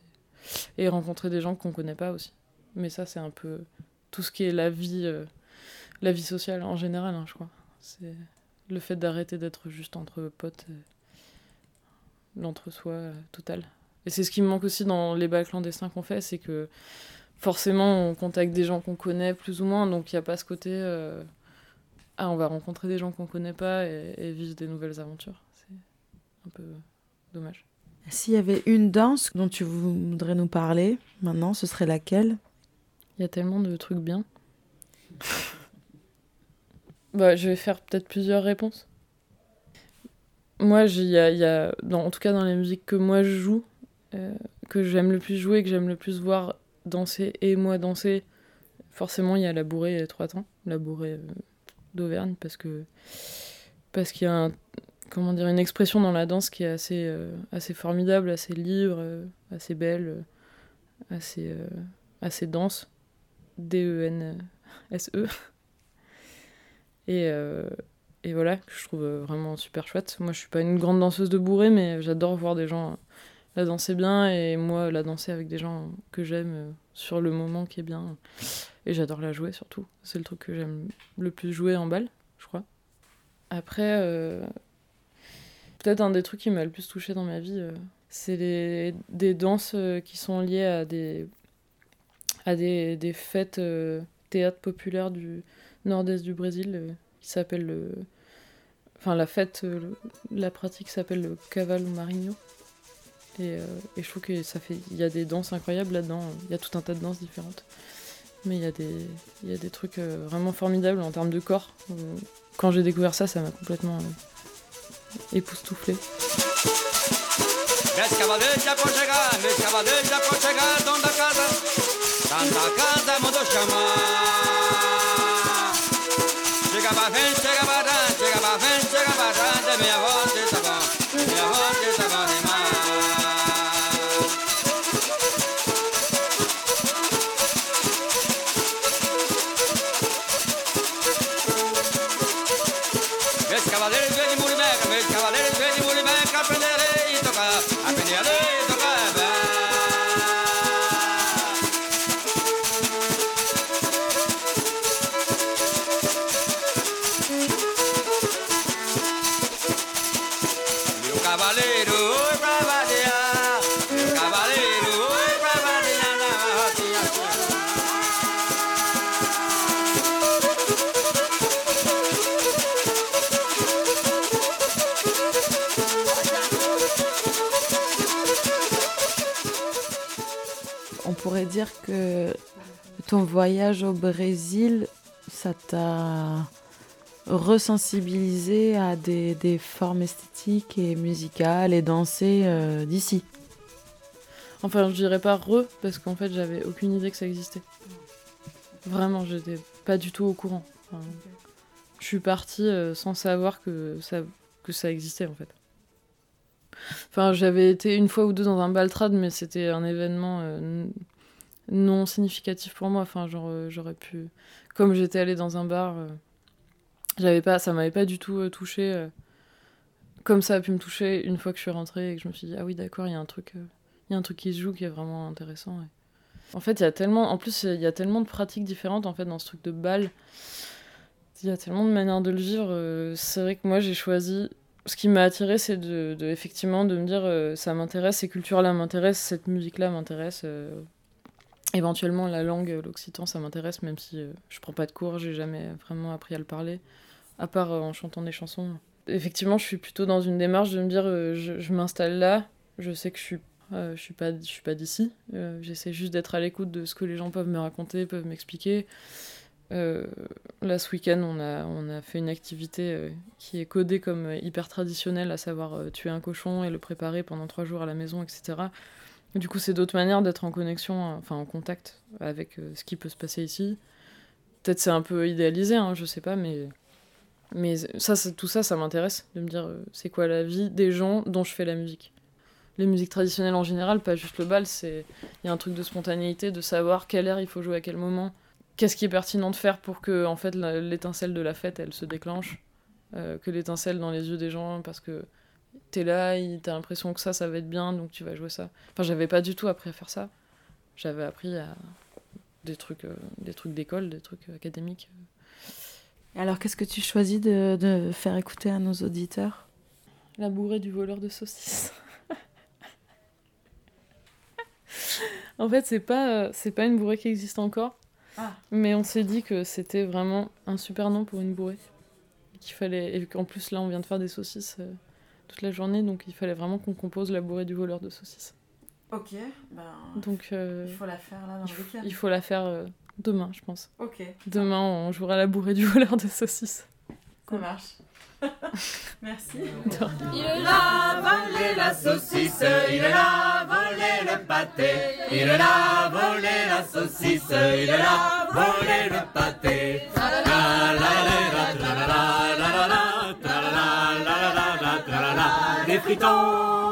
et rencontrer des gens qu'on connaît pas aussi. Mais ça, c'est un peu tout ce qui est la vie, euh, la vie sociale en général, hein, je crois. C'est le fait d'arrêter d'être juste entre potes, l'entre-soi euh, total. Et c'est ce qui me manque aussi dans les bals clandestins qu'on fait, c'est que forcément on contacte des gens qu'on connaît plus ou moins, donc il n'y a pas ce côté euh, ah on va rencontrer des gens qu'on connaît pas et, vivre des nouvelles aventures. C'est un peu dommage. S'il y avait une danse dont tu voudrais nous parler maintenant, ce serait laquelle? Il y a tellement de trucs bien. bah, je vais faire peut-être plusieurs réponses. Moi, il y a, y a en tout cas dans les musiques que moi je joue, que j'aime le plus jouer, que j'aime le plus voir danser et moi danser, forcément il y a la bourrée et trois temps, la bourrée euh, d'Auvergne, parce que parce qu'il y a comment dire, une expression dans la danse qui est assez, euh, assez formidable, assez libre, assez belle, assez, assez dense. D-E-N-S-E. Et, et voilà, que je trouve vraiment super chouette. Moi, je suis pas une grande danseuse de bourrée, mais j'adore voir des gens la danser bien et moi la danser avec des gens que j'aime euh, sur le moment qui est bien. Et j'adore la jouer surtout. C'est le truc que j'aime le plus jouer en balle, je crois. Après, euh, peut-être un des trucs qui m'a le plus touché dans ma vie, euh, C'est des danses qui sont liées à des, fêtes théâtre populaire du nord-est du Brésil qui s'appelle le. Enfin, la fête, la pratique s'appelle le cavalo marinho. Et, et, je trouve que y a des danses incroyables là-dedans. Il y a tout un tas de danses différentes. Mais il y, a des, il y a des trucs euh, vraiment formidables en termes de corps. Euh, quand j'ai découvert ça, ça m'a complètement euh, époustouflé. Que ton voyage au Brésil, ça t'a resensibilisé à des, des, formes esthétiques et musicales et dansées euh, d'ici Enfin, je dirais pas re, parce qu'en fait, j'avais aucune idée que ça existait. Vraiment, j'étais pas du tout au courant. je suis partie euh, sans savoir que ça, que ça existait, en fait. Enfin, j'avais été une fois ou deux dans un baltrade, mais c'était un événement euh, non significatif pour moi. Enfin, genre, euh, j'aurais pu. Comme j'étais allée dans un bar, euh, j'avais pas, ça m'avait pas du tout euh, touché. comme ça a pu me toucher une fois que je suis rentrée et que je me suis dit, ah oui, d'accord, il y a un truc. il y a un truc qui se joue qui est vraiment intéressant. En fait, il y a tellement, en plus, il y a tellement de pratiques différentes en fait dans ce truc de bal. Il y a tellement de manières de le vivre. c'est vrai que moi, j'ai choisi. Ce qui m'a attiré, c'est de, effectivement de me dire, ça m'intéresse, ces cultures-là m'intéressent, cette musique-là m'intéresse. Éventuellement, la langue, l'occitan, ça m'intéresse, même si euh, je prends pas de cours, j'ai jamais vraiment appris à le parler, à part euh, en chantant des chansons. Effectivement, je suis plutôt dans une démarche de me dire, euh, je, m'installe là, je sais que je suis, je suis pas, je suis pas d'ici, j'essaie juste d'être à l'écoute de ce que les gens peuvent me raconter, peuvent m'expliquer. là, ce week-end, on a, on a fait une activité qui est codée comme hyper traditionnelle, à savoir tuer un cochon et le préparer pendant trois jours à la maison, etc. Du coup, c'est d'autres manières d'être en connexion, euh, enfin en contact avec euh, ce qui peut se passer ici. Peut-être c'est un peu idéalisé, hein, je sais pas, mais, mais ça, tout ça, ça m'intéresse de me dire euh, c'est quoi la vie des gens dont je fais la musique. Les musiques traditionnelles en général, pas juste le bal, c'est il y a un truc de spontanéité, de savoir quel air il faut jouer à quel moment, qu'est-ce qui est pertinent de faire pour que l'étincelle de la fête elle se déclenche, que l'étincelle dans les yeux des gens parce que t'es là, t'as l'impression que ça, ça va être bien, donc tu vas jouer ça. Enfin, j'avais pas du tout appris à faire ça. J'avais appris à des trucs, euh, des trucs d'école, des trucs académiques. Alors, qu'est-ce que tu choisis de, de, faire écouter à nos auditeurs? La bourrée du voleur de saucisses. en fait, c'est pas, c'est pas une bourrée qui existe encore. Ah. Mais on s'est dit que c'était vraiment un super nom pour une bourrée. Qu'il fallait, et qu'en plus, là, on vient de faire des saucisses. Euh, toute la journée, donc il fallait vraiment qu'on compose la bourrée du voleur de saucisses. Ok, ben, donc euh, il faut la faire là dans le week-end. Il faut la faire euh, demain, je pense. Ok. Demain, on jouera la bourrée du voleur de saucisses. Ça marche. Merci. Il a volé la saucisse, il a volé le pâté, il a volé la saucisse, il a volé le pâté. 適当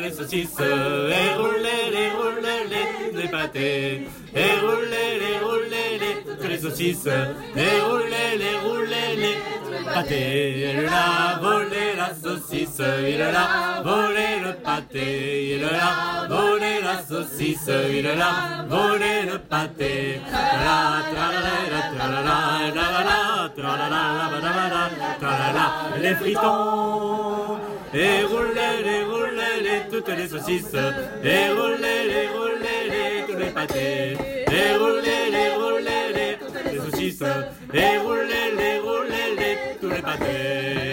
les saucisses, et roulez les, roulez les, les pâtés, et roulez les, roulez les, les saucisses, et roulez les, roulez les pâtés. Il a volé la saucisse, il a volé le pâté, il a volé la saucisse, il a volé le pâté. Les fritons et roulez les, roulez les, toutes les saucisses, et roulez les, roulez les, tous les pâtés, et roulez les, roulez les, toutes les saucisses, et roulez les, roulez les, tous les pâtés.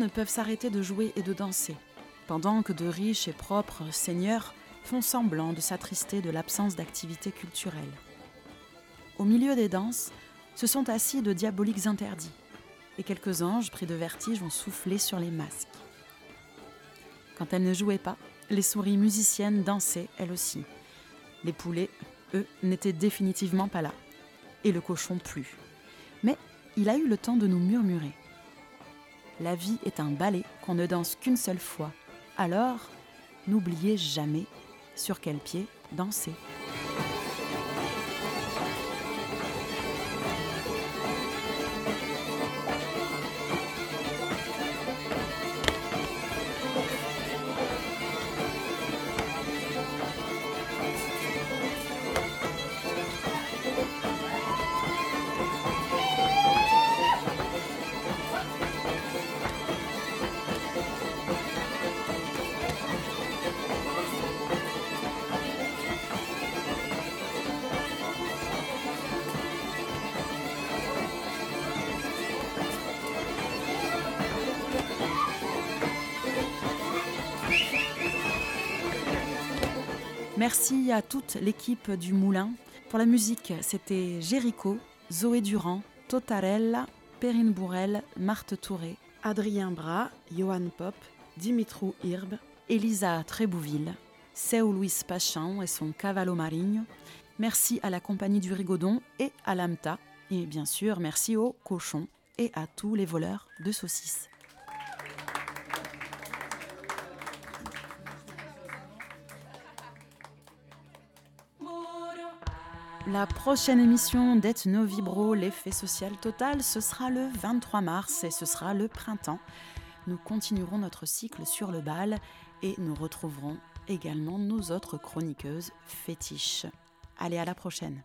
Ne peuvent s'arrêter de jouer et de danser, pendant que de riches et propres seigneurs font semblant de s'attrister de l'absence d'activité culturelle. Au milieu des danses, se sont assis de diaboliques interdits, et quelques anges pris de vertige ont soufflé sur les masques. Quand elles ne jouaient pas, les souris musiciennes dansaient elles aussi. Les poulets, eux, n'étaient définitivement pas là, et le cochon plus. Mais il a eu le temps de nous murmurer. La vie est un ballet qu'on ne danse qu'une seule fois. Alors, n'oubliez jamais sur quel pied danser. À toute l'équipe du Moulin. Pour la musique, c'était Jéricho, Zoé Durand, Totarella, Perrine Bourrel, Marthe Touré, Adrien Bras, Johan Pop, Dimitrou Irb, Elisa Trébouville, Seu Luis Pachan et son Cavallo Marigno. Merci à la compagnie du Rigodon et à l'AMTA. Et bien sûr, merci aux cochons et à tous les voleurs de saucisses. La prochaine émission d'Ethno Vibro, l'effet social total, ce sera le 23 mars et ce sera le printemps. Nous continuerons notre cycle sur le bal et nous retrouverons également nos autres chroniqueuses fétiches. Allez, à la prochaine.